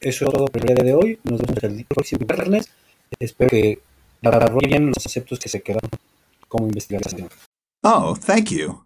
eso es todo por el día de hoy. Nos vemos el próximo viernes. Espero que desarrolle bien los conceptos que se quedaron como investigación. Oh, thank you.